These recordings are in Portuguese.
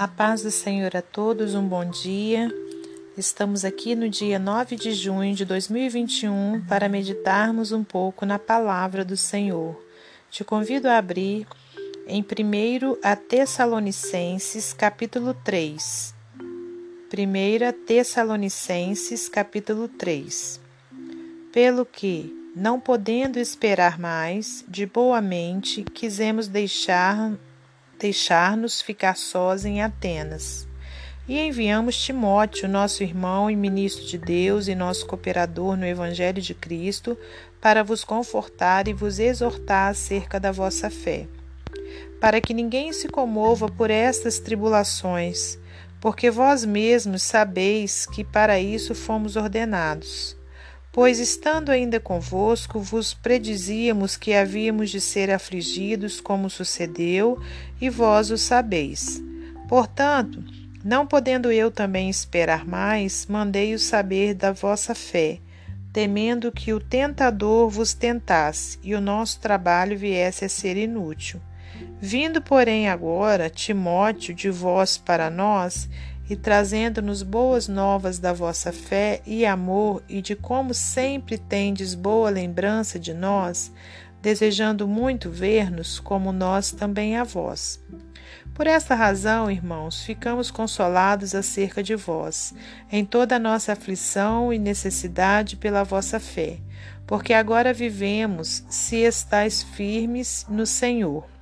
A paz do Senhor a todos, um bom dia. Estamos aqui no dia 9 de junho de 2021 para meditarmos um pouco na palavra do Senhor. Te convido a abrir em 1 a Tessalonicenses, capítulo 3. 1 Tessalonicenses, capítulo 3. Pelo que, não podendo esperar mais, de boa mente, quisemos deixar deixar-nos ficar sós em Atenas. E enviamos Timóteo, nosso irmão e ministro de Deus e nosso cooperador no Evangelho de Cristo, para vos confortar e vos exortar acerca da vossa fé. Para que ninguém se comova por estas tribulações, porque vós mesmos sabeis que para isso fomos ordenados. Pois, estando ainda convosco, vos predizíamos que havíamos de ser afligidos, como sucedeu, e vós o sabeis. Portanto, não podendo eu também esperar mais, mandei-o saber da vossa fé, temendo que o tentador vos tentasse e o nosso trabalho viesse a ser inútil. Vindo, porém, agora Timóteo de vós para nós, e trazendo-nos boas novas da vossa fé e amor e de como sempre tendes boa lembrança de nós, desejando muito ver-nos, como nós também a vós. Por esta razão, irmãos, ficamos consolados acerca de vós, em toda a nossa aflição e necessidade pela vossa fé, porque agora vivemos se estáis firmes no Senhor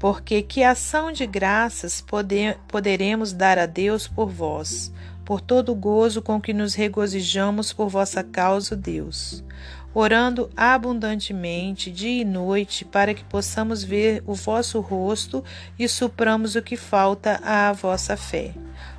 porque que ação de graças poder, poderemos dar a Deus por vós, por todo o gozo com que nos regozijamos por vossa causa, Deus, orando abundantemente dia e noite para que possamos ver o vosso rosto e supramos o que falta à vossa fé.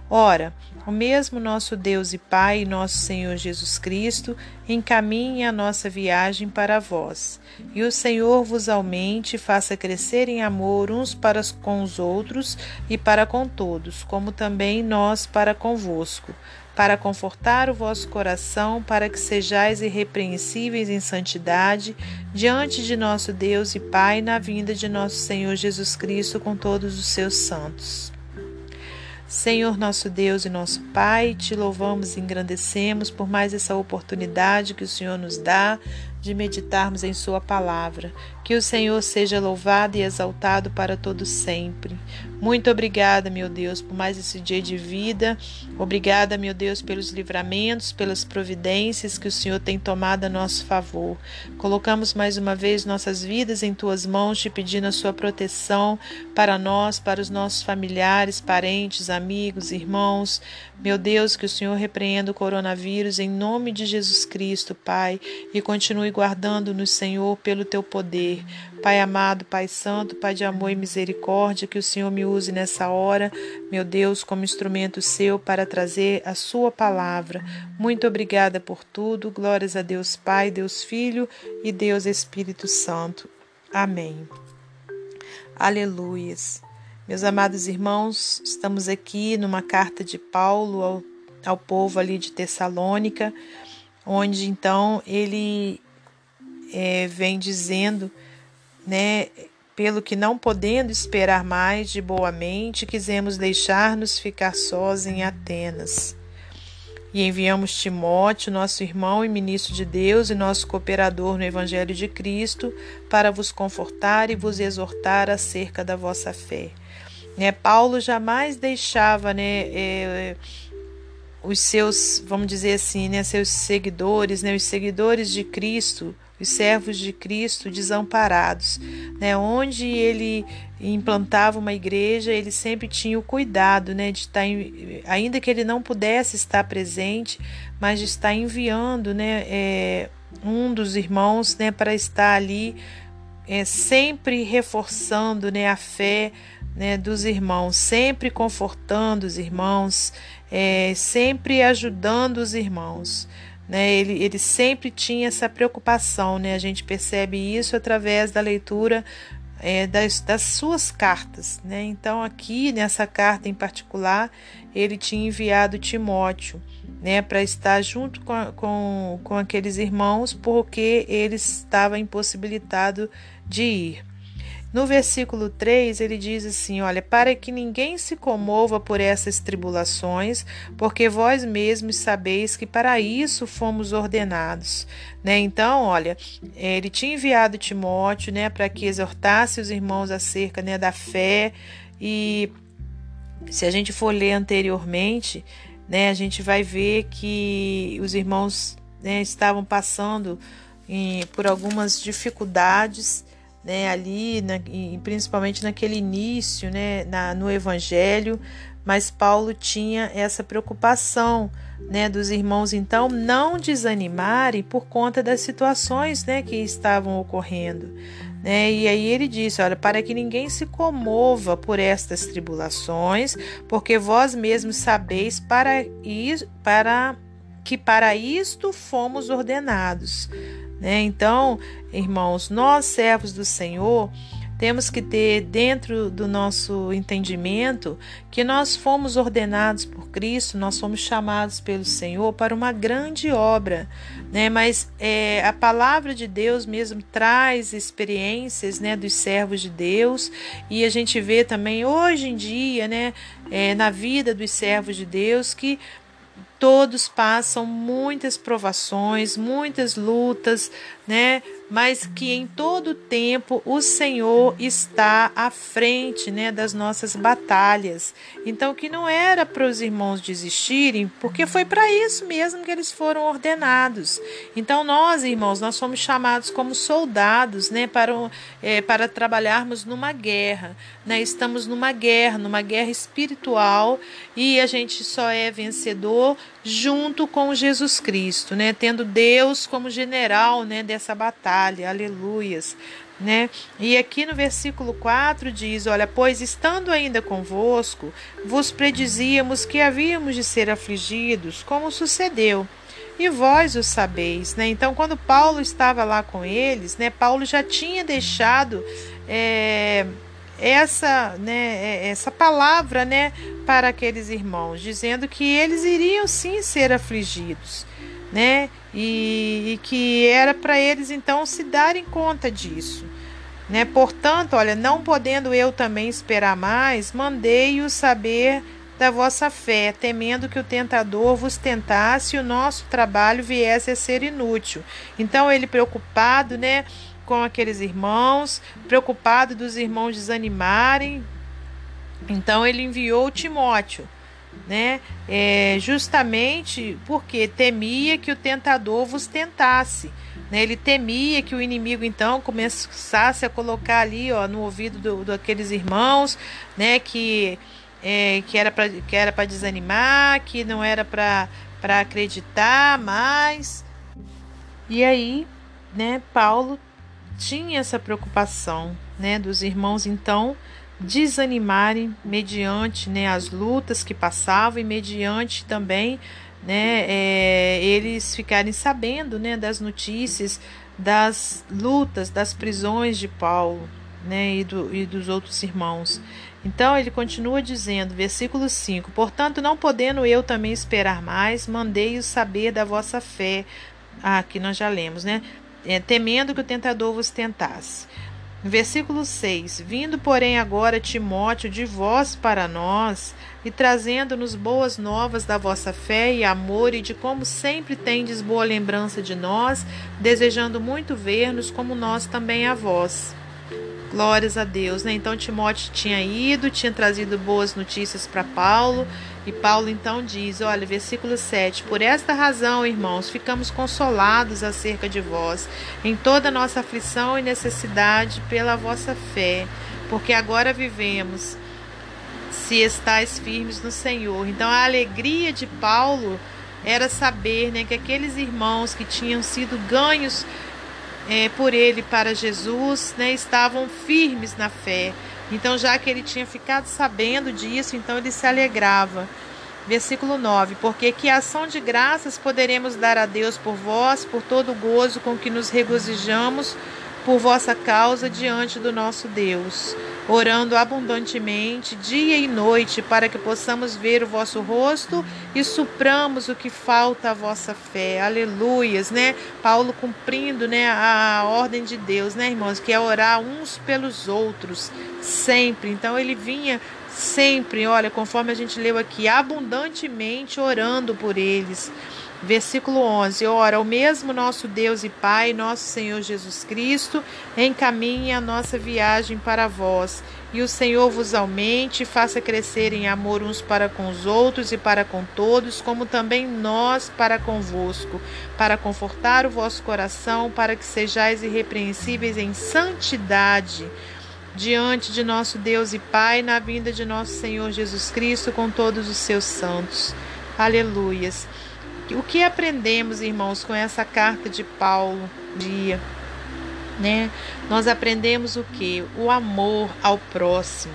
Ora, o mesmo nosso Deus e Pai, nosso Senhor Jesus Cristo, encaminhe a nossa viagem para vós, e o Senhor vos aumente e faça crescer em amor uns para com os outros e para com todos, como também nós para convosco, para confortar o vosso coração, para que sejais irrepreensíveis em santidade diante de nosso Deus e Pai na vinda de nosso Senhor Jesus Cristo com todos os seus santos. Senhor nosso Deus e nosso Pai, te louvamos e engrandecemos por mais essa oportunidade que o Senhor nos dá de meditarmos em Sua palavra. Que o Senhor seja louvado e exaltado para todo sempre. Muito obrigada, meu Deus, por mais esse dia de vida. Obrigada, meu Deus, pelos livramentos, pelas providências que o Senhor tem tomado a nosso favor. Colocamos mais uma vez nossas vidas em tuas mãos, te pedindo a sua proteção para nós, para os nossos familiares, parentes, amigos, irmãos. Meu Deus, que o Senhor repreenda o coronavírus em nome de Jesus Cristo, Pai, e continue guardando-nos, Senhor, pelo teu poder. Pai amado, Pai santo, Pai de amor e misericórdia, que o Senhor me use nessa hora, meu Deus, como instrumento seu para trazer a sua palavra. Muito obrigada por tudo. Glórias a Deus Pai, Deus Filho e Deus Espírito Santo. Amém. Aleluias. Meus amados irmãos, estamos aqui numa carta de Paulo ao, ao povo ali de Tessalônica, onde então ele é, vem dizendo, né, pelo que não podendo esperar mais de boa mente, quisemos deixar-nos ficar sós em Atenas. E enviamos Timóteo, nosso irmão e ministro de Deus e nosso cooperador no Evangelho de Cristo, para vos confortar e vos exortar acerca da vossa fé né? Paulo jamais deixava né, é, os seus, vamos dizer assim, né, seus seguidores, né, os seguidores de Cristo, os servos de Cristo desamparados. Né? Onde ele implantava uma igreja, ele sempre tinha o cuidado né, de estar, ainda que ele não pudesse estar presente, mas de estar enviando né, é, um dos irmãos né, para estar ali, é, sempre reforçando né, a fé né, dos irmãos, sempre confortando os irmãos, é, sempre ajudando os irmãos. Né, ele, ele sempre tinha essa preocupação, né, a gente percebe isso através da leitura é, das, das, suas cartas. Né? Então, aqui nessa carta em particular, ele tinha enviado Timóteo né, para estar junto com, com, com aqueles irmãos, porque ele estava impossibilitado de ir. No versículo 3, ele diz assim: Olha, para que ninguém se comova por essas tribulações, porque vós mesmos sabeis que para isso fomos ordenados. Né? Então, olha, ele tinha enviado Timóteo né, para que exortasse os irmãos acerca né, da fé, e se a gente for ler anteriormente, né, a gente vai ver que os irmãos né, estavam passando em, por algumas dificuldades né, ali, na, e principalmente naquele início, né, na, no Evangelho, mas Paulo tinha essa preocupação, né, dos irmãos então não desanimarem por conta das situações, né, que estavam ocorrendo, né? E aí ele disse, olha, para que ninguém se comova por estas tribulações, porque vós mesmos sabeis para para que para isto fomos ordenados. Né? Então, irmãos, nós servos do Senhor, temos que ter dentro do nosso entendimento que nós fomos ordenados por Cristo, nós fomos chamados pelo Senhor para uma grande obra, né? Mas é, a palavra de Deus mesmo traz experiências, né, dos servos de Deus e a gente vê também hoje em dia, né, é, na vida dos servos de Deus que todos passam muitas provações, muitas lutas, né? Mas que em todo tempo o Senhor está à frente, né, das nossas batalhas. Então que não era para os irmãos desistirem, porque foi para isso mesmo que eles foram ordenados. Então nós, irmãos, nós fomos chamados como soldados, né, para é, para trabalharmos numa guerra, né? Estamos numa guerra, numa guerra espiritual e a gente só é vencedor junto com Jesus Cristo, né? Tendo Deus como general, né, dessa batalha. Aleluias, né? E aqui no versículo 4 diz: Olha, pois estando ainda convosco, vos predizíamos que havíamos de ser afligidos, como sucedeu. E vós o sabeis, né? Então, quando Paulo estava lá com eles, né? Paulo já tinha deixado é, essa, né, essa palavra, né, para aqueles irmãos, dizendo que eles iriam sim ser afligidos, né? E, e que era para eles então se darem conta disso. Né? Portanto, olha, não podendo eu também esperar mais, mandei-os saber da vossa fé, temendo que o tentador vos tentasse e o nosso trabalho viesse a ser inútil. Então, ele preocupado, né, com aqueles irmãos, preocupado dos irmãos desanimarem, então ele enviou Timóteo né? É, justamente porque temia que o tentador vos tentasse. Né? Ele temia que o inimigo então começasse a colocar ali ó, no ouvido do, daqueles irmãos, né? Que, é, que era para que era para desanimar, que não era para para acreditar mais. E aí, né? Paulo tinha essa preocupação, né? Dos irmãos então desanimarem mediante né, as lutas que passavam e mediante também né, é, eles ficarem sabendo né, das notícias das lutas, das prisões de Paulo né, e, do, e dos outros irmãos. Então ele continua dizendo, versículo 5: Portanto, não podendo eu também esperar mais, mandei-os saber da vossa fé. Ah, aqui nós já lemos, né? É, temendo que o tentador vos tentasse. Versículo 6: Vindo, porém, agora Timóteo de vós para nós, e trazendo-nos boas novas da vossa fé e amor, e de como sempre tendes boa lembrança de nós, desejando muito ver-nos, como nós também a vós. Glórias a Deus, né? Então Timóteo tinha ido, tinha trazido boas notícias para Paulo, e Paulo então diz: olha, versículo 7: Por esta razão, irmãos, ficamos consolados acerca de vós, em toda nossa aflição e necessidade, pela vossa fé, porque agora vivemos, se estáis firmes no Senhor. Então a alegria de Paulo era saber né, que aqueles irmãos que tinham sido ganhos é, por ele para Jesus, né, estavam firmes na fé. Então, já que ele tinha ficado sabendo disso, então ele se alegrava. Versículo 9: Porque que ação de graças poderemos dar a Deus por vós, por todo o gozo com que nos regozijamos por vossa causa diante do nosso Deus, orando abundantemente dia e noite para que possamos ver o vosso rosto e supramos o que falta à vossa fé. Aleluias, né? Paulo cumprindo, né, a ordem de Deus, né, irmãos, que é orar uns pelos outros sempre. Então ele vinha sempre, olha, conforme a gente leu aqui, abundantemente orando por eles. Versículo 11: Ora, o mesmo nosso Deus e Pai, nosso Senhor Jesus Cristo, encaminhe a nossa viagem para vós, e o Senhor vos aumente, faça crescer em amor uns para com os outros e para com todos, como também nós para convosco, para confortar o vosso coração, para que sejais irrepreensíveis em santidade diante de nosso Deus e Pai, na vinda de nosso Senhor Jesus Cristo com todos os seus santos. Aleluias. O que aprendemos, irmãos, com essa carta de Paulo, dia, né? Nós aprendemos o que? O amor ao próximo,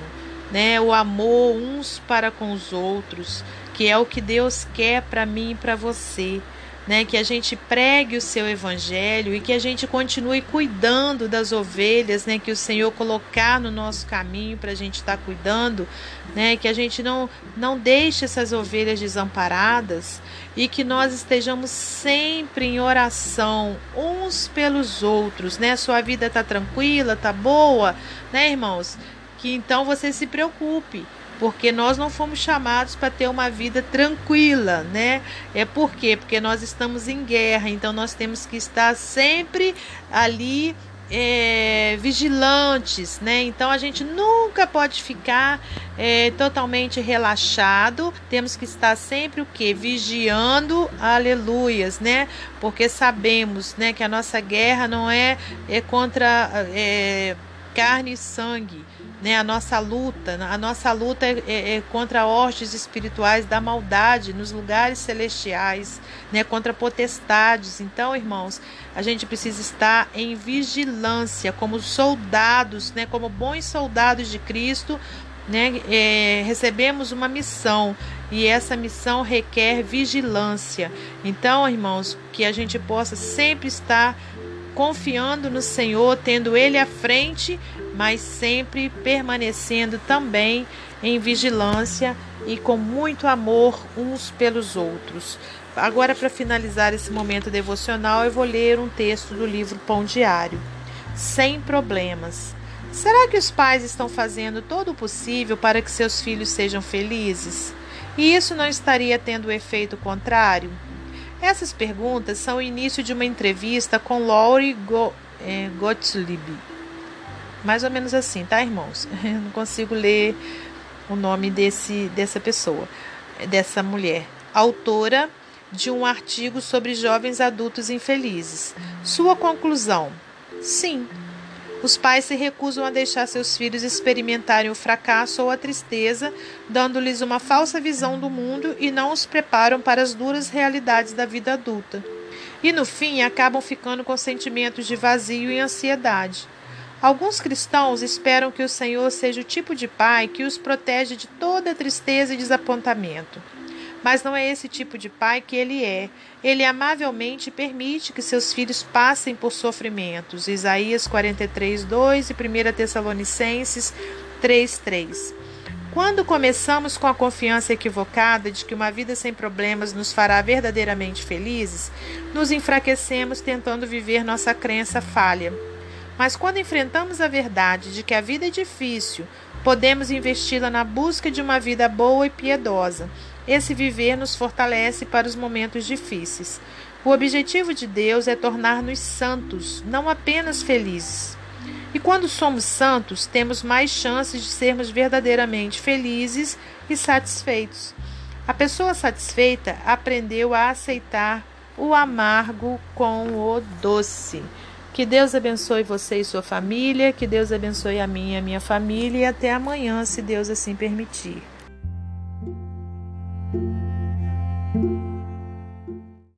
né? O amor uns para com os outros, que é o que Deus quer para mim e para você né, que a gente pregue o seu evangelho e que a gente continue cuidando das ovelhas, né, que o Senhor colocar no nosso caminho para a gente estar tá cuidando, né, que a gente não não deixe essas ovelhas desamparadas e que nós estejamos sempre em oração uns pelos outros, né? Sua vida tá tranquila, tá boa, né, irmãos? Que então você se preocupe porque nós não fomos chamados para ter uma vida tranquila, né? É por quê? Porque nós estamos em guerra, então nós temos que estar sempre ali é, vigilantes, né? Então a gente nunca pode ficar é, totalmente relaxado. Temos que estar sempre o que vigiando, aleluias, né? Porque sabemos, né, que a nossa guerra não é, é contra é, carne e sangue, né? A nossa luta, a nossa luta é, é, é contra hostes espirituais da maldade nos lugares celestiais, né? Contra potestades. Então, irmãos, a gente precisa estar em vigilância, como soldados, né? Como bons soldados de Cristo, né? É, recebemos uma missão e essa missão requer vigilância. Então, irmãos, que a gente possa sempre estar confiando no Senhor, tendo Ele à frente, mas sempre permanecendo também em vigilância e com muito amor uns pelos outros. Agora, para finalizar esse momento devocional, eu vou ler um texto do livro Pão Diário. Sem problemas. Será que os pais estão fazendo todo o possível para que seus filhos sejam felizes? E isso não estaria tendo o efeito contrário? Essas perguntas são o início de uma entrevista com Laurie Go é, Gottlieb. Mais ou menos assim, tá, irmãos? Eu não consigo ler o nome desse, dessa pessoa, dessa mulher. Autora de um artigo sobre jovens adultos infelizes. Sua conclusão: sim, os pais se recusam a deixar seus filhos experimentarem o fracasso ou a tristeza, dando-lhes uma falsa visão do mundo e não os preparam para as duras realidades da vida adulta. E no fim acabam ficando com sentimentos de vazio e ansiedade. Alguns cristãos esperam que o Senhor seja o tipo de pai que os protege de toda tristeza e desapontamento. Mas não é esse tipo de pai que ele é. Ele amavelmente permite que seus filhos passem por sofrimentos. Isaías 43, 2 e 1 Tessalonicenses 3, 3. Quando começamos com a confiança equivocada de que uma vida sem problemas nos fará verdadeiramente felizes, nos enfraquecemos tentando viver nossa crença falha. Mas quando enfrentamos a verdade de que a vida é difícil, podemos investi-la na busca de uma vida boa e piedosa, esse viver nos fortalece para os momentos difíceis. O objetivo de Deus é tornar-nos santos, não apenas felizes. E quando somos santos, temos mais chances de sermos verdadeiramente felizes e satisfeitos. A pessoa satisfeita aprendeu a aceitar o amargo com o doce. Que Deus abençoe você e sua família, que Deus abençoe a minha e a minha família e até amanhã, se Deus assim permitir.